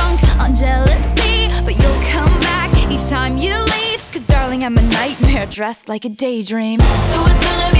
Drunk on jealousy, but you'll come back each time you leave. Cause darling, I'm a nightmare dressed like a daydream. So it's gonna be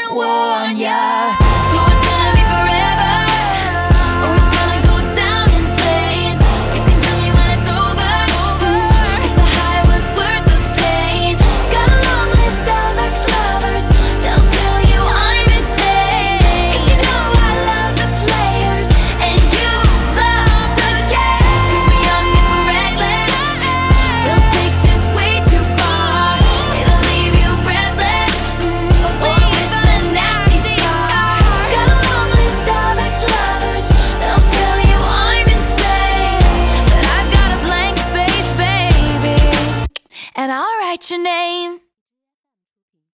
what's your name?